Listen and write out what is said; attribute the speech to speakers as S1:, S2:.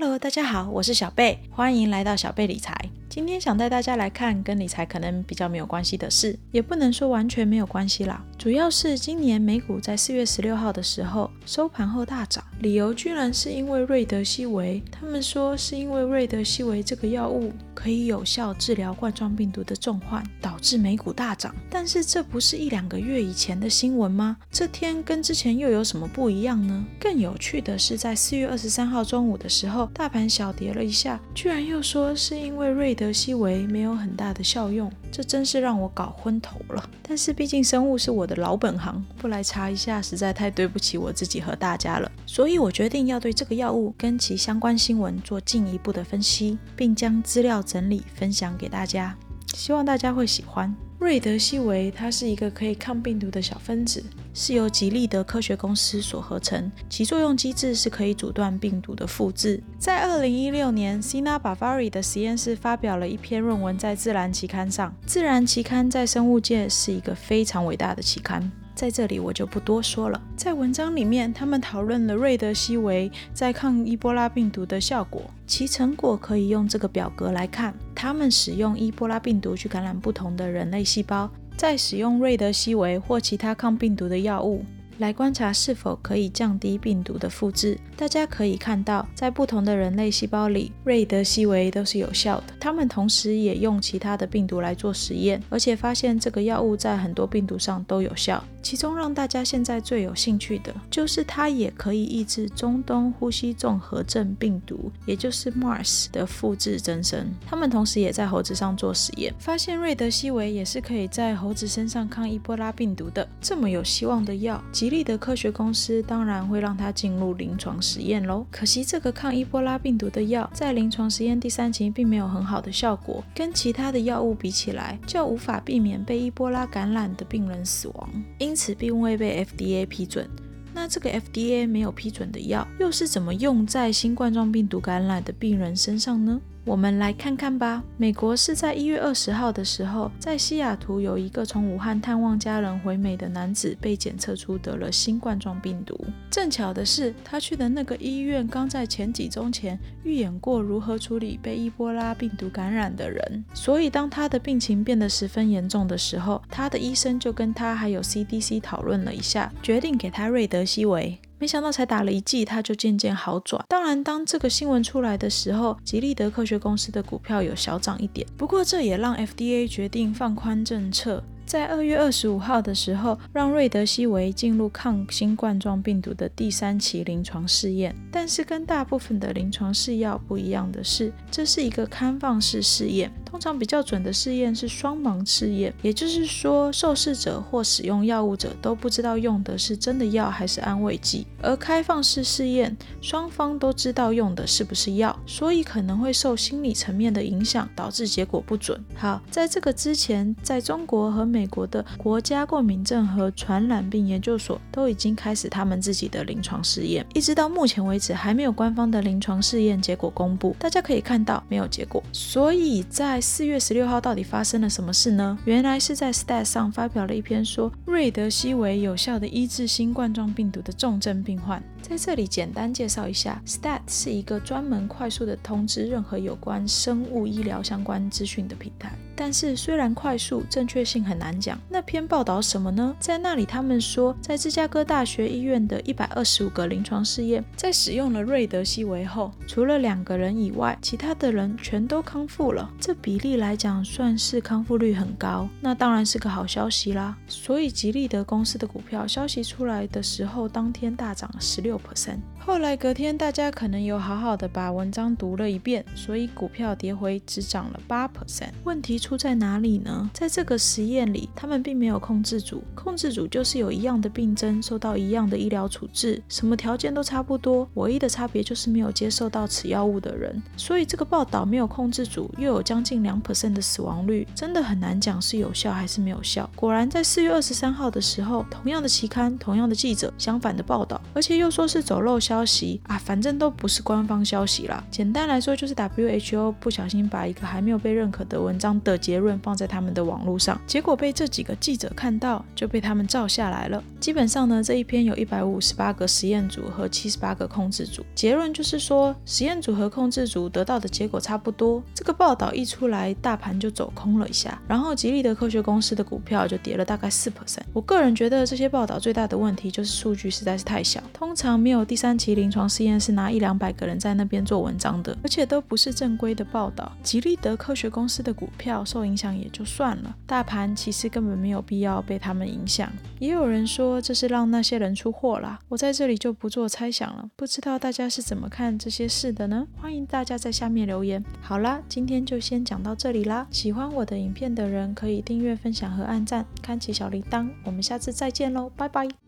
S1: Hello，大家好，我是小贝，欢迎来到小贝理财。今天想带大家来看跟理财可能比较没有关系的事，也不能说完全没有关系啦。主要是今年美股在四月十六号的时候收盘后大涨，理由居然是因为瑞德西韦。他们说是因为瑞德西韦这个药物可以有效治疗冠状病毒的重患，导致美股大涨。但是这不是一两个月以前的新闻吗？这天跟之前又有什么不一样呢？更有趣的是，在四月二十三号中午的时候，大盘小跌了一下，居然又说是因为瑞德西韦没有很大的效用，这真是让我搞昏头了。但是毕竟生物是我的老本行，不来查一下实在太对不起我自己和大家了。所以我决定要对这个药物跟其相关新闻做进一步的分析，并将资料整理分享给大家，希望大家会喜欢。瑞德西韦它是一个可以抗病毒的小分子，是由吉利德科学公司所合成，其作用机制是可以阻断病毒的复制。在二零一六年，Sina Bavari 的实验室发表了一篇论文在《自然》期刊上。《自然》期刊在生物界是一个非常伟大的期刊。在这里我就不多说了。在文章里面，他们讨论了瑞德西韦在抗伊波拉病毒的效果，其成果可以用这个表格来看。他们使用伊波拉病毒去感染不同的人类细胞，再使用瑞德西韦或其他抗病毒的药物。来观察是否可以降低病毒的复制。大家可以看到，在不同的人类细胞里，瑞德西韦都是有效的。他们同时也用其他的病毒来做实验，而且发现这个药物在很多病毒上都有效。其中让大家现在最有兴趣的就是它也可以抑制中东呼吸综合症病毒，也就是 MARS 的复制增生。他们同时也在猴子上做实验，发现瑞德西韦也是可以在猴子身上抗伊波拉病毒的。这么有希望的药，吉利的科学公司当然会让它进入临床实验喽。可惜这个抗伊波拉病毒的药在临床实验第三期并没有很好的效果，跟其他的药物比起来，就无法避免被伊波拉感染的病人死亡。因此并未被 FDA 批准。那这个 FDA 没有批准的药，又是怎么用在新冠状病毒感染的病人身上呢？我们来看看吧。美国是在一月二十号的时候，在西雅图有一个从武汉探望家人回美的男子被检测出得了新冠状病毒。正巧的是，他去的那个医院刚在前几周前预演过如何处理被伊波拉病毒感染的人，所以当他的病情变得十分严重的时候，他的医生就跟他还有 CDC 讨论了一下，决定给他瑞德西韦。没想到才打了一剂，他就渐渐好转。当然，当这个新闻出来的时候，吉利德科学公司的股票有小涨一点。不过，这也让 FDA 决定放宽政策。在二月二十五号的时候，让瑞德西韦进入抗新冠状病毒的第三期临床试验。但是跟大部分的临床试药不一样的是，这是一个开放式试验。通常比较准的试验是双盲试验，也就是说，受试者或使用药物者都不知道用的是真的药还是安慰剂。而开放式试验，双方都知道用的是不是药，所以可能会受心理层面的影响，导致结果不准。好，在这个之前，在中国和美。美国的国家过敏症和传染病研究所都已经开始他们自己的临床试验，一直到目前为止还没有官方的临床试验结果公布。大家可以看到没有结果，所以在四月十六号到底发生了什么事呢？原来是在 Stat 上发表了一篇说瑞德西韦有效的医治新冠状病毒的重症病患。在这里简单介绍一下，Stat 是一个专门快速的通知任何有关生物医疗相关资讯的平台。但是虽然快速，正确性很难讲。那篇报道什么呢？在那里他们说，在芝加哥大学医院的一百二十五个临床试验，在使用了瑞德西韦后，除了两个人以外，其他的人全都康复了。这比例来讲，算是康复率很高。那当然是个好消息啦。所以吉利德公司的股票消息出来的时候，当天大涨十六 percent。后来隔天，大家可能有好好的把文章读了一遍，所以股票跌回只涨了八 percent。问题出出。在哪里呢？在这个实验里，他们并没有控制组，控制组就是有一样的病症，受到一样的医疗处置，什么条件都差不多，唯一的差别就是没有接受到此药物的人。所以这个报道没有控制组，又有将近两 percent 的死亡率，真的很难讲是有效还是没有效。果然在四月二十三号的时候，同样的期刊，同样的记者，相反的报道，而且又说是走漏消息啊，反正都不是官方消息啦。简单来说，就是 WHO 不小心把一个还没有被认可的文章的结论放在他们的网络上，结果被这几个记者看到，就被他们照下来了。基本上呢，这一篇有一百五十八个实验组和七十八个控制组，结论就是说，实验组和控制组得到的结果差不多。这个报道一出来，大盘就走空了一下，然后吉利的科学公司的股票就跌了大概四 percent。我个人觉得这些报道最大的问题就是数据实在是太小，通常没有第三期临床试验是拿一两百个人在那边做文章的，而且都不是正规的报道。吉利德科学公司的股票受影响也就算了，大盘其实根本没有必要被他们影响。也有人说这是让那些人出货啦，我在这里就不做猜想了。不知道大家是怎么看这些事的呢？欢迎大家在下面留言。好啦，今天就先讲到这里啦。喜欢我的影片的人可以订阅、分享和按赞，开启小铃铛。我们下次再见喽，拜拜。